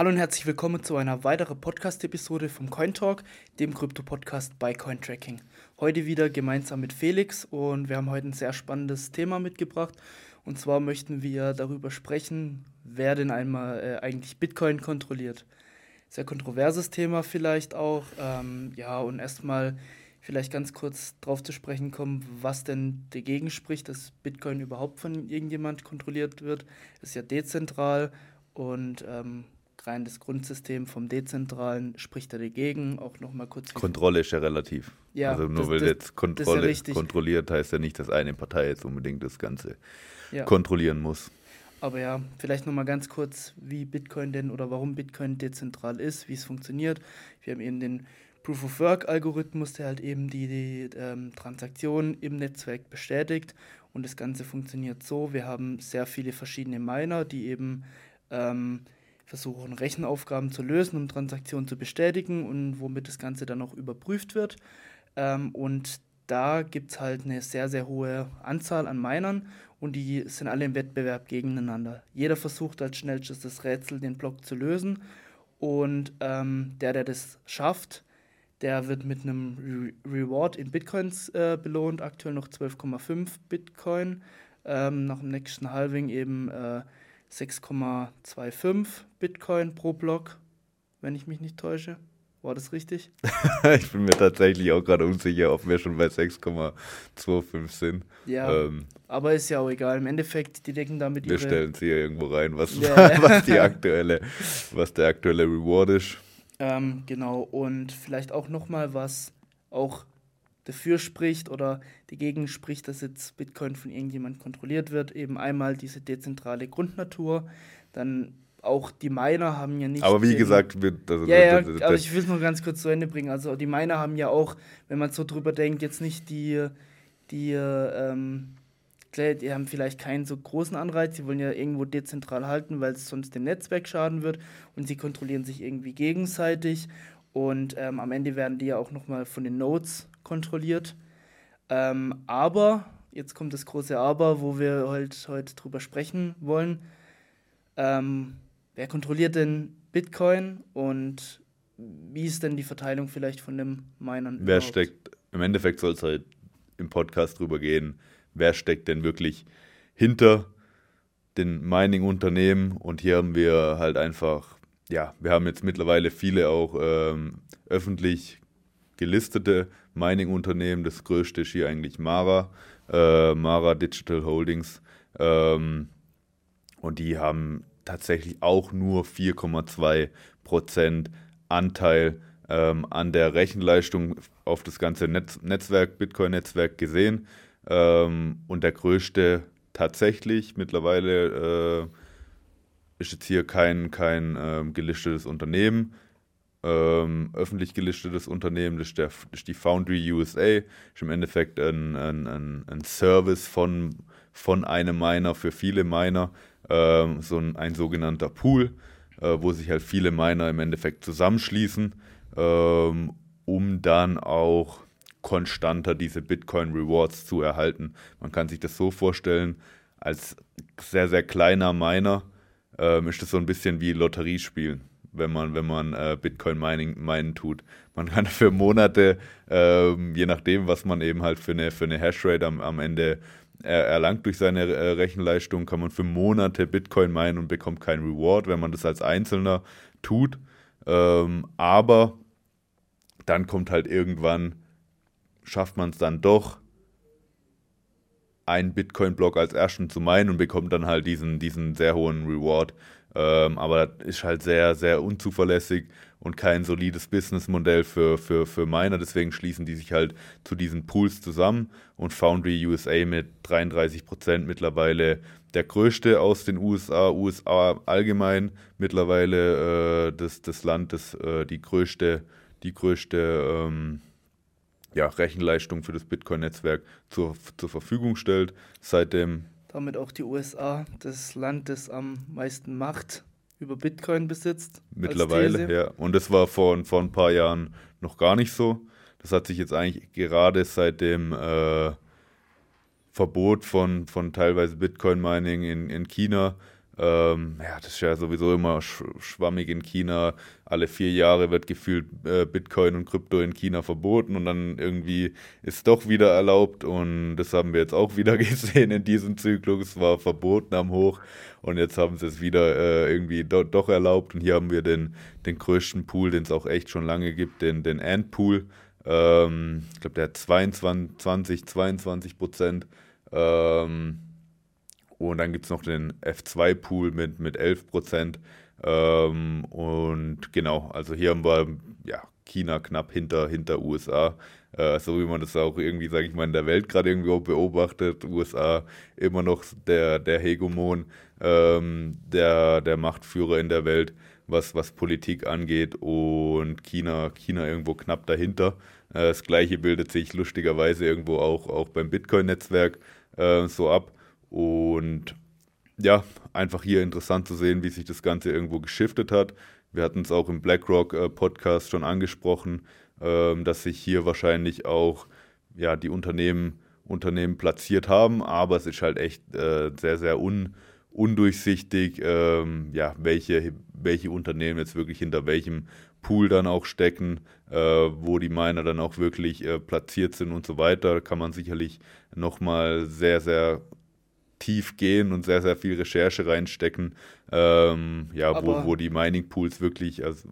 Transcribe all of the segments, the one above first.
Hallo und herzlich willkommen zu einer weiteren Podcast-Episode vom Cointalk, dem Krypto-Podcast bei Cointracking. Heute wieder gemeinsam mit Felix und wir haben heute ein sehr spannendes Thema mitgebracht. Und zwar möchten wir darüber sprechen, wer denn einmal äh, eigentlich Bitcoin kontrolliert. Sehr kontroverses Thema vielleicht auch. Ähm, ja, und erstmal vielleicht ganz kurz darauf zu sprechen kommen, was denn dagegen spricht, dass Bitcoin überhaupt von irgendjemand kontrolliert wird. Ist ja dezentral und ähm, rein das Grundsystem vom Dezentralen spricht er dagegen. Auch nochmal kurz. Kontrolle ist ja relativ. Ja, also nur das, weil das, jetzt Kontrolle ja kontrolliert, heißt ja nicht, dass eine Partei jetzt unbedingt das Ganze ja. kontrollieren muss. Aber ja, vielleicht nochmal ganz kurz, wie Bitcoin denn oder warum Bitcoin dezentral ist, wie es funktioniert. Wir haben eben den Proof of Work-Algorithmus, der halt eben die, die ähm, Transaktionen im Netzwerk bestätigt. Und das Ganze funktioniert so: Wir haben sehr viele verschiedene Miner, die eben ähm, versuchen, Rechenaufgaben zu lösen, um Transaktionen zu bestätigen und womit das Ganze dann auch überprüft wird. Ähm, und da gibt es halt eine sehr, sehr hohe Anzahl an Minern und die sind alle im Wettbewerb gegeneinander. Jeder versucht als schnellstes das Rätsel, den Block zu lösen und ähm, der, der das schafft, der wird mit einem Re Reward in Bitcoins äh, belohnt, aktuell noch 12,5 Bitcoin, ähm, nach dem nächsten Halving eben äh, 6,25 Bitcoin pro Block, wenn ich mich nicht täusche. War das richtig? ich bin mir tatsächlich auch gerade unsicher, ob wir schon bei 6,25 sind. Ja, ähm, aber ist ja auch egal. Im Endeffekt, die decken damit Wir stellen sie hier irgendwo rein, was, Ja. was, die aktuelle, was der aktuelle Reward ist. Ähm, genau, und vielleicht auch nochmal, was auch dafür spricht oder dagegen spricht, dass jetzt Bitcoin von irgendjemand kontrolliert wird. Eben einmal diese dezentrale Grundnatur, dann auch die Miner haben ja nicht. Aber wie gesagt, wird, also Ja, ja, aber ich will es nur ganz kurz zu Ende bringen. Also die Miner haben ja auch, wenn man so drüber denkt, jetzt nicht die, die, ähm, klar, die haben vielleicht keinen so großen Anreiz, sie wollen ja irgendwo dezentral halten, weil es sonst dem Netzwerk schaden wird und sie kontrollieren sich irgendwie gegenseitig und ähm, am Ende werden die ja auch nochmal von den Nodes kontrolliert. Ähm, aber, jetzt kommt das große Aber, wo wir halt heute drüber sprechen wollen. Ähm, wer kontrolliert denn Bitcoin und wie ist denn die Verteilung vielleicht von dem Minern? wer überhaupt? steckt, im Endeffekt soll es halt im Podcast drüber gehen, wer steckt denn wirklich hinter den Mining-Unternehmen und hier haben wir halt einfach, ja, wir haben jetzt mittlerweile viele auch ähm, öffentlich gelistete Mining-Unternehmen, das größte ist hier eigentlich Mara, äh, Mara Digital Holdings ähm, und die haben tatsächlich auch nur 4,2 Prozent Anteil ähm, an der Rechenleistung auf das ganze Netz Netzwerk, Bitcoin-Netzwerk gesehen. Ähm, und der größte tatsächlich mittlerweile äh, ist jetzt hier kein, kein ähm, gelistetes Unternehmen, ähm, öffentlich gelistetes Unternehmen, das ist, der, das ist die Foundry USA, ist im Endeffekt ein, ein, ein, ein Service von, von einem Miner für viele Miner, ähm, so ein, ein sogenannter Pool, äh, wo sich halt viele Miner im Endeffekt zusammenschließen, ähm, um dann auch konstanter diese Bitcoin Rewards zu erhalten. Man kann sich das so vorstellen, als sehr, sehr kleiner Miner ähm, ist das so ein bisschen wie Lotteriespielen, wenn man, wenn man äh, Bitcoin Mining meinen tut. Man kann für Monate, ähm, je nachdem, was man eben halt für eine, für eine Hashrate am, am Ende er, erlangt durch seine äh, Rechenleistung, kann man für Monate Bitcoin meinen und bekommt keinen Reward, wenn man das als Einzelner tut. Ähm, aber dann kommt halt irgendwann, schafft man es dann doch, einen Bitcoin-Block als ersten zu meinen und bekommt dann halt diesen, diesen sehr hohen Reward. Ähm, aber das ist halt sehr, sehr unzuverlässig und kein solides Businessmodell für, für, für Miner. Deswegen schließen die sich halt zu diesen Pools zusammen und Foundry USA mit 33% mittlerweile der größte aus den USA, USA allgemein mittlerweile äh, das, das Land, das äh, die größte, die größte ähm, ja, Rechenleistung für das Bitcoin-Netzwerk zur, zur Verfügung stellt. Seitdem Damit auch die USA, das Land, das am meisten Macht über Bitcoin besitzt. mittlerweile, ja. Und das war vor, vor ein paar Jahren noch gar nicht so. Das hat sich jetzt eigentlich gerade seit dem äh, Verbot von, von teilweise Bitcoin-Mining in, in China Ähm, ja, das ist ja sowieso immer sch schwammig in China. Alle vier Jahre wird gefühlt äh, Bitcoin und Krypto in China verboten und dann irgendwie ist doch wieder erlaubt. Und das haben wir jetzt auch wieder gesehen in diesem Zyklus. Es war verboten am Hoch und jetzt haben sie es wieder äh, irgendwie do doch erlaubt. Und hier haben wir den, den größten Pool, den es auch echt schon lange gibt, den, den Ant-Pool. Ähm, ich glaube, der hat 22, 22 Prozent. Ähm, und dann gibt es noch den F2-Pool mit, mit 11 Prozent. Ähm, und genau, also hier haben wir ja, China knapp hinter, hinter USA. Äh, so wie man das auch irgendwie, sage ich mal, in der Welt gerade irgendwie beobachtet. USA immer noch der, der Hegemon, ähm, der, der Machtführer in der Welt, was, was Politik angeht. Und China, China irgendwo knapp dahinter. Äh, das gleiche bildet sich lustigerweise irgendwo auch, auch beim Bitcoin-Netzwerk äh, so ab. Und ja, einfach hier interessant zu sehen, wie sich das Ganze irgendwo geschiftet hat. Wir hatten es auch im BlackRock äh, schon angesprochen, ähm, dass sich hier wahrscheinlich auch ja, die Unternehmen, Unternehmen platziert haben, aber es ist halt echt äh, sehr, sehr un, undurchsichtig, ähm, ja, welche, welche Unternehmen jetzt wirklich hinter welchem Pool dann auch stecken, äh, wo die Miner dann auch wirklich äh, platziert sind und so weiter. Da kann man sicherlich nochmal sehr, sehr tief gehen und sehr, sehr viel Recherche reinstecken, ähm, ja, wo, wo die Mining Pools wirklich, also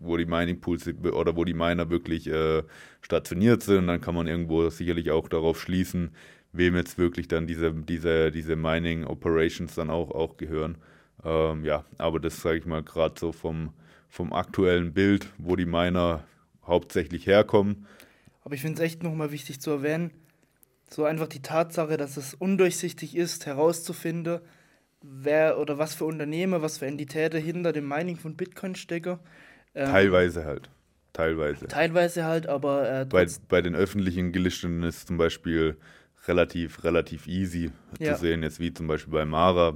wo die Mining Pools oder wo die Miner wirklich äh, stationiert sind. Und dann kann man irgendwo sicherlich auch darauf schließen, wem jetzt wirklich dann diese, diese, diese Mining Operations dann auch, auch gehören. Ähm, ja, aber das sage ich mal gerade so vom, vom aktuellen Bild, wo die Miner hauptsächlich herkommen. Aber ich finde es echt nochmal wichtig zu erwähnen, so einfach die Tatsache, dass es undurchsichtig ist, herauszufinden, wer oder was für Unternehmen, was für Entitäten hinter dem Mining von Bitcoin stecken. Ähm, teilweise halt. Teilweise. Teilweise halt, aber. Äh, bei, bei den öffentlichen Gelisteten ist zum Beispiel relativ, relativ easy ja. zu sehen. Jetzt wie zum Beispiel bei Mara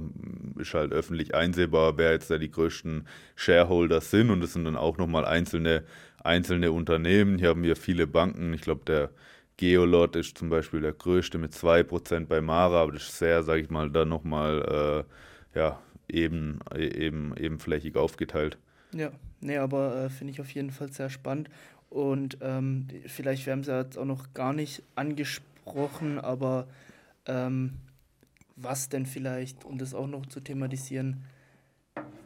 ist halt öffentlich einsehbar, wer jetzt da die größten Shareholder sind und es sind dann auch nochmal einzelne, einzelne Unternehmen. Hier haben wir viele Banken. Ich glaube, der Geolot ist zum Beispiel der größte mit 2% bei Mara, aber das ist sehr, sage ich mal, da nochmal äh, ja, eben, eben, ebenflächig aufgeteilt. Ja, nee, aber äh, finde ich auf jeden Fall sehr spannend. Und ähm, vielleicht, wir haben es ja jetzt auch noch gar nicht angesprochen, aber ähm, was denn vielleicht, um das auch noch zu thematisieren,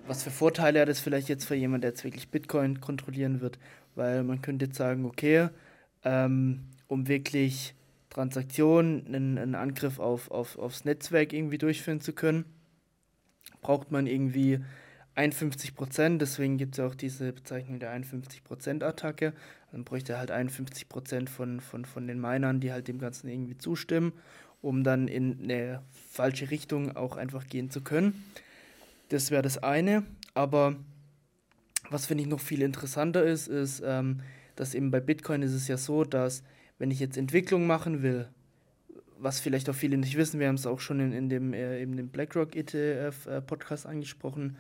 was für Vorteile hat es vielleicht jetzt für jemanden, der jetzt wirklich Bitcoin kontrollieren wird? Weil man könnte jetzt sagen, okay, ähm, um wirklich Transaktionen, einen, einen Angriff auf, auf, aufs Netzwerk irgendwie durchführen zu können, braucht man irgendwie 51 Prozent. Deswegen gibt es ja auch diese Bezeichnung der 51 Prozent Attacke. Dann bräuchte halt 51 Prozent von, von, von den Minern, die halt dem Ganzen irgendwie zustimmen, um dann in eine falsche Richtung auch einfach gehen zu können. Das wäre das eine. Aber was finde ich noch viel interessanter ist, ist, ähm, dass eben bei Bitcoin ist es ja so, dass wenn ich jetzt Entwicklung machen will, was vielleicht auch viele nicht wissen, wir haben es auch schon in, in dem, äh, eben dem BlackRock ETF äh, Podcast angesprochen,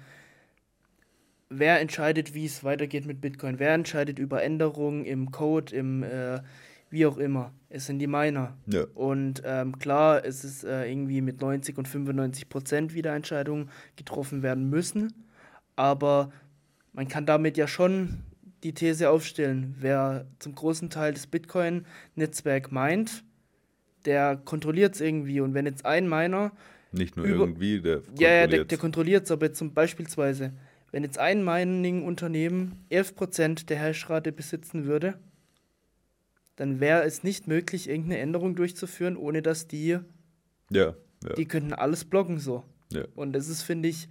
wer entscheidet, wie es weitergeht mit Bitcoin? Wer entscheidet über Änderungen im Code, im äh, wie auch immer? Es sind die Miner. Ja. Und ähm, klar, es ist äh, irgendwie mit 90 und 95 Prozent wieder Entscheidungen getroffen werden müssen, aber man kann damit ja schon die These aufstellen, wer zum großen Teil das Bitcoin-Netzwerk meint, der kontrolliert es irgendwie. Und wenn jetzt ein Miner. Nicht nur über, irgendwie, der kontrolliert Ja, ja, der, der kontrolliert es, aber jetzt zum beispielsweise, wenn jetzt ein Mining-Unternehmen 11% der Hashrate besitzen würde, dann wäre es nicht möglich, irgendeine Änderung durchzuführen, ohne dass die. Ja. ja. Die könnten alles blocken so. Ja. Und das ist, finde ich,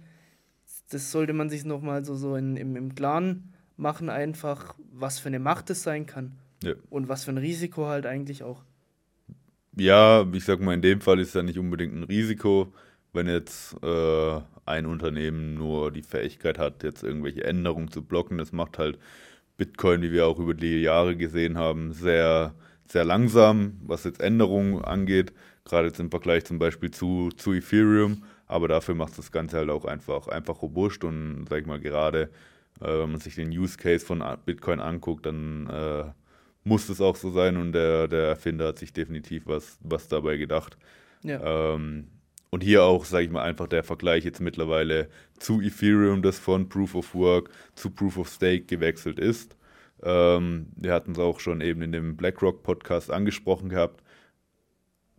das sollte man sich nochmal so, so in, im, im Klaren machen einfach, was für eine Macht es sein kann. Ja. Und was für ein Risiko halt eigentlich auch. Ja, ich sag mal, in dem Fall ist ja nicht unbedingt ein Risiko, wenn jetzt äh, ein Unternehmen nur die Fähigkeit hat, jetzt irgendwelche Änderungen zu blocken. Das macht halt Bitcoin, wie wir auch über die Jahre gesehen haben, sehr, sehr langsam, was jetzt Änderungen angeht. Gerade jetzt im Vergleich zum Beispiel zu, zu Ethereum. Aber dafür macht das Ganze halt auch einfach, einfach robust und, sag ich mal, gerade wenn man sich den Use Case von Bitcoin anguckt, dann äh, muss es auch so sein und der, der Erfinder hat sich definitiv was, was dabei gedacht. Ja. Ähm, und hier auch, sage ich mal, einfach der Vergleich jetzt mittlerweile zu Ethereum, das von Proof of Work zu Proof of Stake gewechselt ist. Ähm, wir hatten es auch schon eben in dem BlackRock Podcast angesprochen gehabt,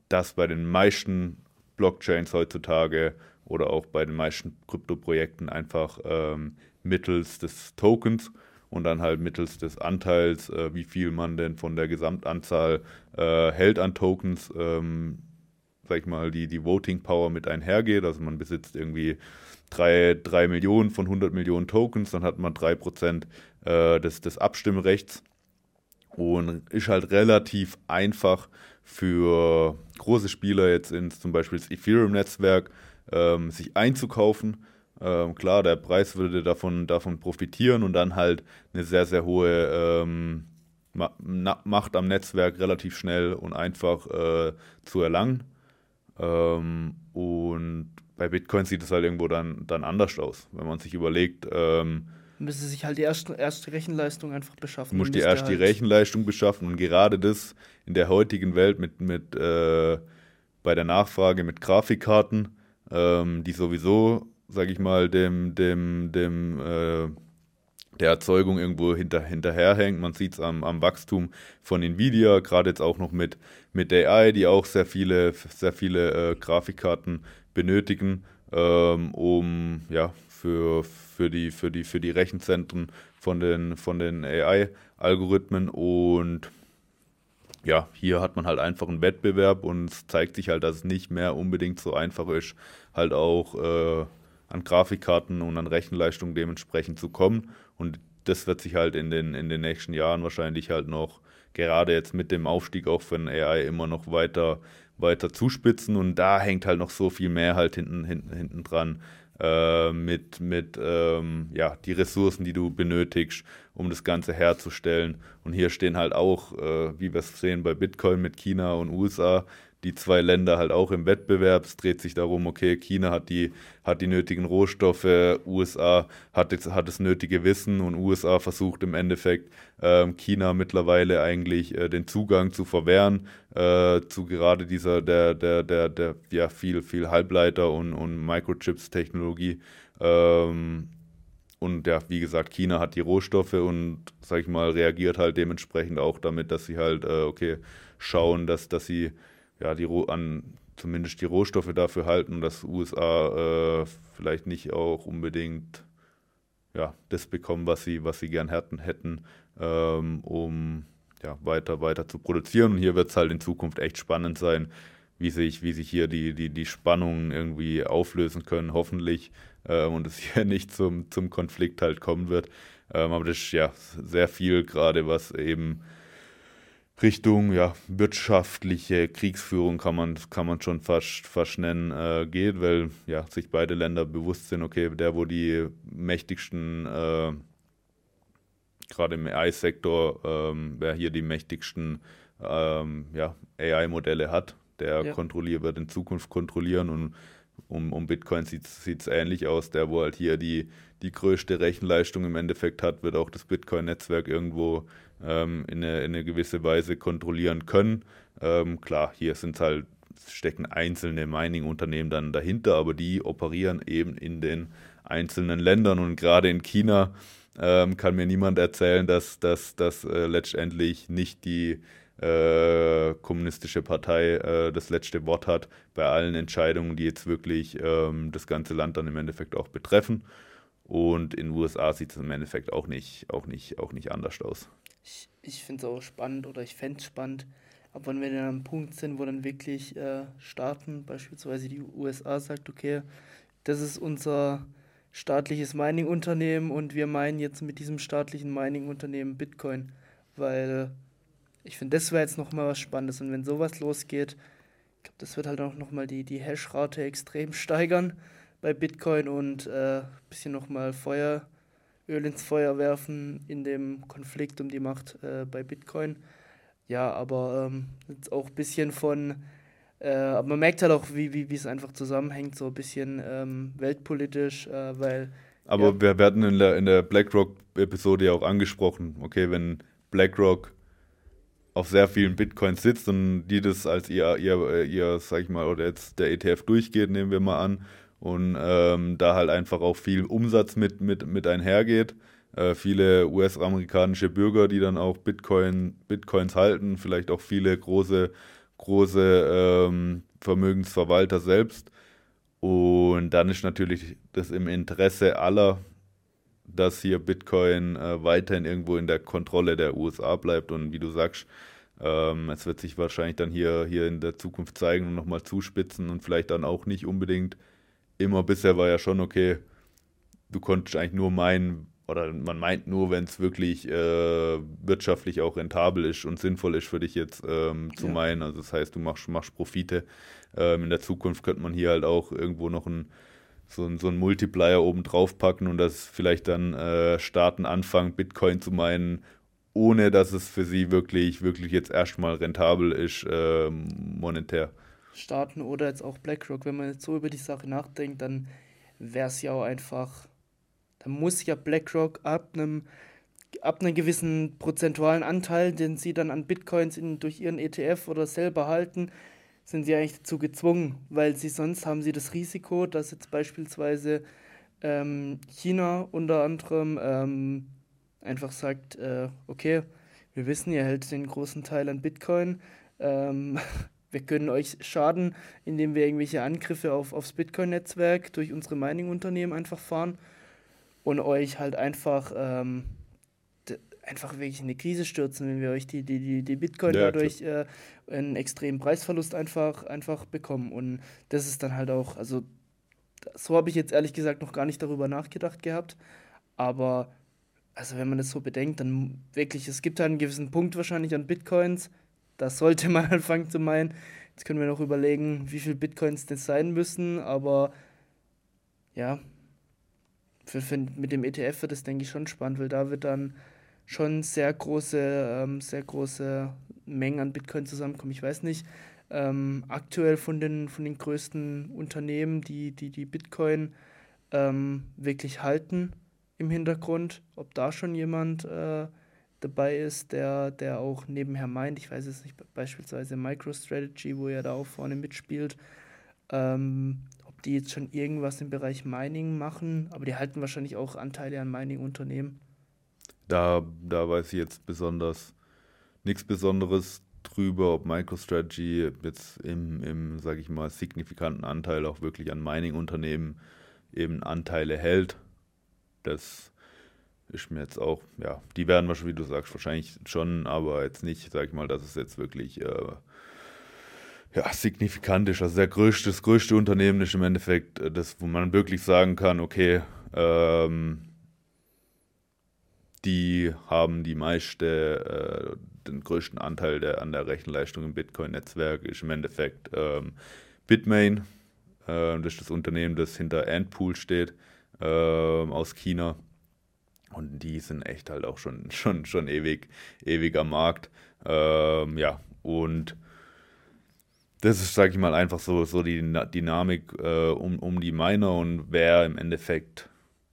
dass bei den meisten Blockchains heutzutage oder auch bei den meisten Kryptoprojekten einfach ähm, mittels des Tokens und dann halt mittels des Anteils, äh, wie viel man denn von der Gesamtanzahl äh, hält an Tokens, ähm, sag ich mal, die, die Voting Power mit einhergeht. Also man besitzt irgendwie drei, drei Millionen von 100 Millionen Tokens, dann hat man drei Prozent äh, des, des Abstimmrechts und ist halt relativ einfach für große Spieler jetzt ins zum Beispiel das Ethereum-Netzwerk ähm, sich einzukaufen. Ähm, klar, der Preis würde davon, davon profitieren und dann halt eine sehr, sehr hohe ähm, Macht am Netzwerk relativ schnell und einfach äh, zu erlangen. Ähm, und bei Bitcoin sieht es halt irgendwo dann, dann anders aus, wenn man sich überlegt, ähm, müsste sich halt die erste, erste Rechenleistung einfach beschaffen. Du musst die erst halt die Rechenleistung beschaffen und gerade das in der heutigen Welt mit, mit äh, bei der Nachfrage mit Grafikkarten, ähm, die sowieso, sag ich mal, dem, dem, dem äh, der Erzeugung irgendwo hinter, hinterherhängt. Man sieht es am, am Wachstum von Nvidia, gerade jetzt auch noch mit, mit AI, die auch sehr viele, sehr viele äh, Grafikkarten benötigen, ähm, um ja, für, für, die, für, die, für die Rechenzentren von den, von den AI-Algorithmen. Und ja, hier hat man halt einfach einen Wettbewerb und es zeigt sich halt, dass es nicht mehr unbedingt so einfach ist, halt auch äh, an Grafikkarten und an Rechenleistung dementsprechend zu kommen. Und das wird sich halt in den, in den nächsten Jahren wahrscheinlich halt noch, gerade jetzt mit dem Aufstieg auch von AI, immer noch weiter, weiter zuspitzen. Und da hängt halt noch so viel mehr halt hinten, hinten, hinten dran äh, mit, mit ähm, ja, die Ressourcen, die du benötigst, um das Ganze herzustellen. Und hier stehen halt auch, äh, wie wir es sehen bei Bitcoin mit China und USA, die zwei Länder halt auch im Wettbewerb. Es dreht sich darum, okay, China hat die, hat die nötigen Rohstoffe, USA hat, jetzt, hat das nötige Wissen und USA versucht im Endeffekt ähm, China mittlerweile eigentlich äh, den Zugang zu verwehren äh, zu gerade dieser, der, der, der, der, ja, viel, viel Halbleiter und, und Microchips-Technologie. Ähm, und ja, wie gesagt, China hat die Rohstoffe und, sag ich mal, reagiert halt dementsprechend auch damit, dass sie halt, äh, okay, schauen, dass, dass sie ja, die an zumindest die Rohstoffe dafür halten, dass USA äh, vielleicht nicht auch unbedingt ja, das bekommen, was sie, was sie gern hätten, hätten ähm, um ja, weiter, weiter zu produzieren. Und hier wird es halt in Zukunft echt spannend sein, wie sich, wie sich hier die, die, die Spannungen irgendwie auflösen können, hoffentlich, äh, und es hier nicht zum, zum Konflikt halt kommen wird. Ähm, aber das ist ja sehr viel gerade, was eben Richtung ja, wirtschaftliche Kriegsführung kann man, kann man schon fast, fast nennen, äh, geht, weil ja, sich beide Länder bewusst sind, okay, der, wo die mächtigsten, äh, gerade im AI-Sektor, ähm, wer hier die mächtigsten ähm, ja, AI-Modelle hat, der ja. kontrolliert, wird in Zukunft kontrollieren und um, um Bitcoin sieht es ähnlich aus. Der, wo halt hier die, die größte Rechenleistung im Endeffekt hat, wird auch das Bitcoin-Netzwerk irgendwo ähm, in, eine, in, eine, gewisse Weise kontrollieren können. Ähm, klar, hier sind halt, stecken einzelne Mining-Unternehmen dann dahinter, aber die operieren eben in den einzelnen Ländern und gerade in China ähm, kann mir niemand erzählen, dass das äh, letztendlich nicht die äh, kommunistische Partei äh, das letzte Wort hat bei allen Entscheidungen, die jetzt wirklich ähm, das ganze Land dann im Endeffekt auch betreffen. Und in den USA sieht es im Endeffekt auch nicht, auch nicht, auch nicht anders aus. Ich, ich finde es auch spannend oder ich fände es spannend, aber wenn wir dann am Punkt sind, wo dann wirklich äh, Staaten, beispielsweise die USA, sagt, okay, das ist unser staatliches Mining-Unternehmen und wir meinen jetzt mit diesem staatlichen Mining-Unternehmen Bitcoin, weil ich finde, das wäre jetzt nochmal was Spannendes. Und wenn sowas losgeht, ich glaube, das wird halt auch nochmal die, die Hash-Rate extrem steigern bei Bitcoin und ein äh, bisschen nochmal Feuer, Öl ins Feuer werfen in dem Konflikt um die Macht äh, bei Bitcoin. Ja, aber ähm, jetzt auch ein bisschen von, äh, aber man merkt halt auch, wie, wie, wie es einfach zusammenhängt, so ein bisschen ähm, weltpolitisch, äh, weil. Aber ja. wir werden in der, in der BlackRock-Episode ja auch angesprochen, okay, wenn BlackRock auf sehr vielen Bitcoins sitzt und die das als ihr, ihr, ihr, sag ich mal, oder jetzt der ETF durchgeht, nehmen wir mal an, und ähm, da halt einfach auch viel Umsatz mit, mit, mit einhergeht. Äh, viele US-amerikanische Bürger, die dann auch Bitcoin, Bitcoins halten, vielleicht auch viele große, große ähm, Vermögensverwalter selbst. Und dann ist natürlich das im Interesse aller, dass hier Bitcoin äh, weiterhin irgendwo in der Kontrolle der USA bleibt. Und wie du sagst, ähm, es wird sich wahrscheinlich dann hier, hier in der Zukunft zeigen und nochmal zuspitzen und vielleicht dann auch nicht unbedingt immer bisher war ja schon okay, du konntest eigentlich nur meinen, oder man meint nur, wenn es wirklich äh, wirtschaftlich auch rentabel ist und sinnvoll ist für dich jetzt ähm, zu ja. meinen. Also das heißt, du machst, machst Profite. Ähm, in der Zukunft könnte man hier halt auch irgendwo noch ein, so, so einen Multiplier oben drauf packen und dass vielleicht dann äh, Staaten anfangen, Bitcoin zu meinen, ohne dass es für sie wirklich, wirklich jetzt erstmal rentabel ist, äh, monetär. Staaten oder jetzt auch BlackRock, wenn man jetzt so über die Sache nachdenkt, dann wäre es ja auch einfach, dann muss ja BlackRock ab einem ab einem gewissen prozentualen Anteil, den sie dann an Bitcoins in, durch ihren ETF oder selber halten, sind sie eigentlich dazu gezwungen, weil sie sonst haben sie das Risiko, dass jetzt beispielsweise ähm, China unter anderem ähm, einfach sagt, äh, okay, wir wissen, ihr hält den großen Teil an Bitcoin, ähm, wir können euch schaden, indem wir irgendwelche Angriffe auf, aufs Bitcoin-Netzwerk durch unsere Mining-Unternehmen einfach fahren und euch halt einfach, ähm, einfach wirklich in eine Krise stürzen, wenn wir euch die, die, die, die Bitcoin ja, dadurch äh, einen extremen Preisverlust einfach, einfach bekommen. Und das ist dann halt auch, also so habe ich jetzt ehrlich gesagt noch gar nicht darüber nachgedacht gehabt, aber also wenn man das so bedenkt, dann wirklich, es gibt halt einen gewissen Punkt wahrscheinlich an Bitcoins, das sollte man anfangen zu meinen. Jetzt können wir noch überlegen, wie viel Bitcoins das sein müssen, aber ja, für, für, mit dem ETF wird das, denke ich, schon spannend, weil da wird dann schon sehr große, ähm, sehr große Mengen an Bitcoin zusammenkommen. Ich weiß nicht, ähm, aktuell von den, von den größten Unternehmen, die die, die Bitcoin ähm, wirklich halten im Hintergrund, ob da schon jemand äh, dabei ist, der, der auch nebenher meint, ich weiß es nicht, beispielsweise MicroStrategy, wo er da auch vorne mitspielt, ähm, ob die jetzt schon irgendwas im Bereich Mining machen, aber die halten wahrscheinlich auch Anteile an Mining-Unternehmen. Da, da weiß ich jetzt besonders nichts Besonderes drüber, ob MicroStrategy jetzt im, im sage ich mal, signifikanten Anteil auch wirklich an Mining-Unternehmen eben Anteile hält. Das ist mir jetzt auch, ja, die werden wahrscheinlich, wie du sagst, wahrscheinlich schon, aber jetzt nicht, sag ich mal, dass es jetzt wirklich äh, ja, signifikant ist. Also der größte, das größte Unternehmen ist im Endeffekt äh, das, wo man wirklich sagen kann, okay, ähm, die haben die meiste, äh, den größten Anteil der, an der Rechenleistung im Bitcoin-Netzwerk, ist im Endeffekt ähm, Bitmain. Äh, das ist das Unternehmen, das hinter Antpool steht, äh, aus China. Und die sind echt halt auch schon, schon, schon ewig, ewig am Markt. Ähm, ja, und das ist, sag ich mal, einfach so, so die Dynamik äh, um, um die Miner und wer im Endeffekt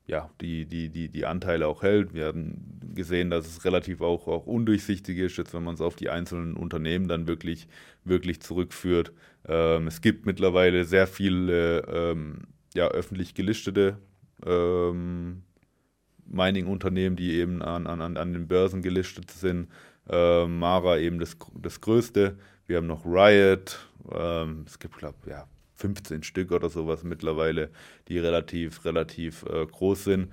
ja, die, die, die, die Anteile auch hält. Wir haben gesehen, dass es relativ auch, auch undurchsichtig ist, jetzt wenn man es auf die einzelnen Unternehmen dann wirklich, wirklich zurückführt. Ähm, es gibt mittlerweile sehr viele ähm, ja, öffentlich gelistete ähm, Mining-Unternehmen, die eben an, an, an den Börsen gelistet sind. Äh, Mara eben das, das größte. Wir haben noch Riot. Ähm, es gibt, glaube ich, ja, 15 Stück oder sowas mittlerweile, die relativ, relativ äh, groß sind.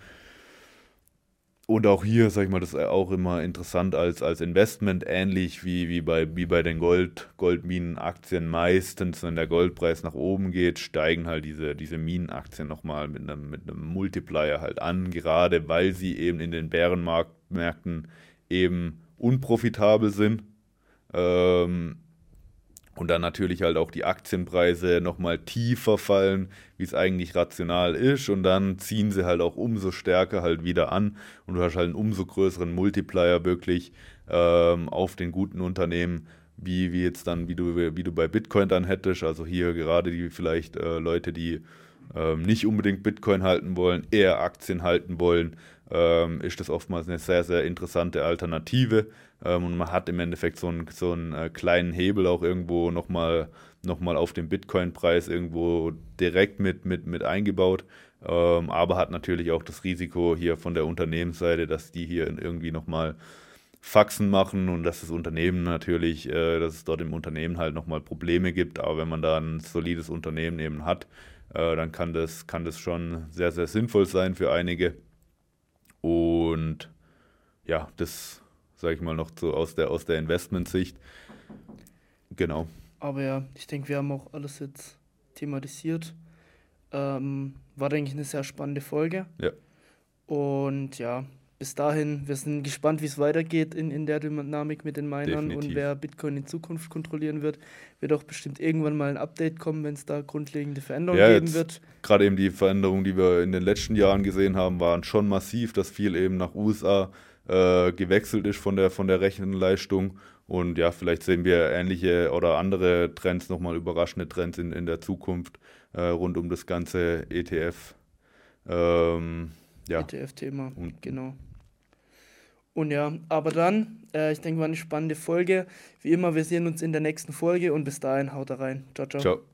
Und auch hier, sag ich mal, das ist auch immer interessant als, als Investment, ähnlich wie, wie, bei, wie bei den Gold, Goldminenaktien meistens, wenn der Goldpreis nach oben geht, steigen halt diese, diese Minenaktien nochmal mit einem, mit einem Multiplier halt an, gerade weil sie eben in den Bärenmärkten eben unprofitabel sind. Ähm, und dann natürlich halt auch die Aktienpreise nochmal tiefer fallen, wie es eigentlich rational ist. Und dann ziehen sie halt auch umso stärker halt wieder an. Und du hast halt einen umso größeren Multiplier wirklich ähm, auf den guten Unternehmen, wie, wie jetzt dann, wie du, wie du bei Bitcoin dann hättest. Also hier gerade die vielleicht äh, Leute, die ähm, nicht unbedingt Bitcoin halten wollen, eher Aktien halten wollen, ähm, ist das oftmals eine sehr, sehr interessante Alternative. Ähm, und man hat im Endeffekt so einen, so einen äh, kleinen Hebel auch irgendwo nochmal noch mal auf den Bitcoin-Preis irgendwo direkt mit, mit, mit eingebaut. Ähm, aber hat natürlich auch das Risiko hier von der Unternehmensseite, dass die hier irgendwie nochmal Faxen machen und dass das Unternehmen natürlich, äh, dass es dort im Unternehmen halt nochmal Probleme gibt. Aber wenn man da ein solides Unternehmen eben hat, äh, dann kann das, kann das schon sehr, sehr sinnvoll sein für einige. Und ja, das sage ich mal noch so aus der, aus der Investmentsicht. Genau. Aber ja, ich denke, wir haben auch alles jetzt thematisiert. Ähm, war, denke ich, eine sehr spannende Folge. Ja. Und ja, bis dahin, wir sind gespannt, wie es weitergeht in, in der Dynamik mit den Minern Definitiv. und wer Bitcoin in Zukunft kontrollieren wird. Wird auch bestimmt irgendwann mal ein Update kommen, wenn es da grundlegende Veränderungen ja, geben wird. Gerade eben die Veränderungen, die wir in den letzten Jahren gesehen haben, waren schon massiv, dass viel eben nach USA äh, gewechselt ist von der, von der Rechenleistung. Und ja, vielleicht sehen wir ähnliche oder andere Trends, nochmal überraschende Trends in, in der Zukunft äh, rund um das ganze ETF. Ähm, ja. ETF-Thema, genau. Und ja, aber dann, äh, ich denke, war eine spannende Folge. Wie immer, wir sehen uns in der nächsten Folge und bis dahin, haut rein. Ciao, ciao. Ciao.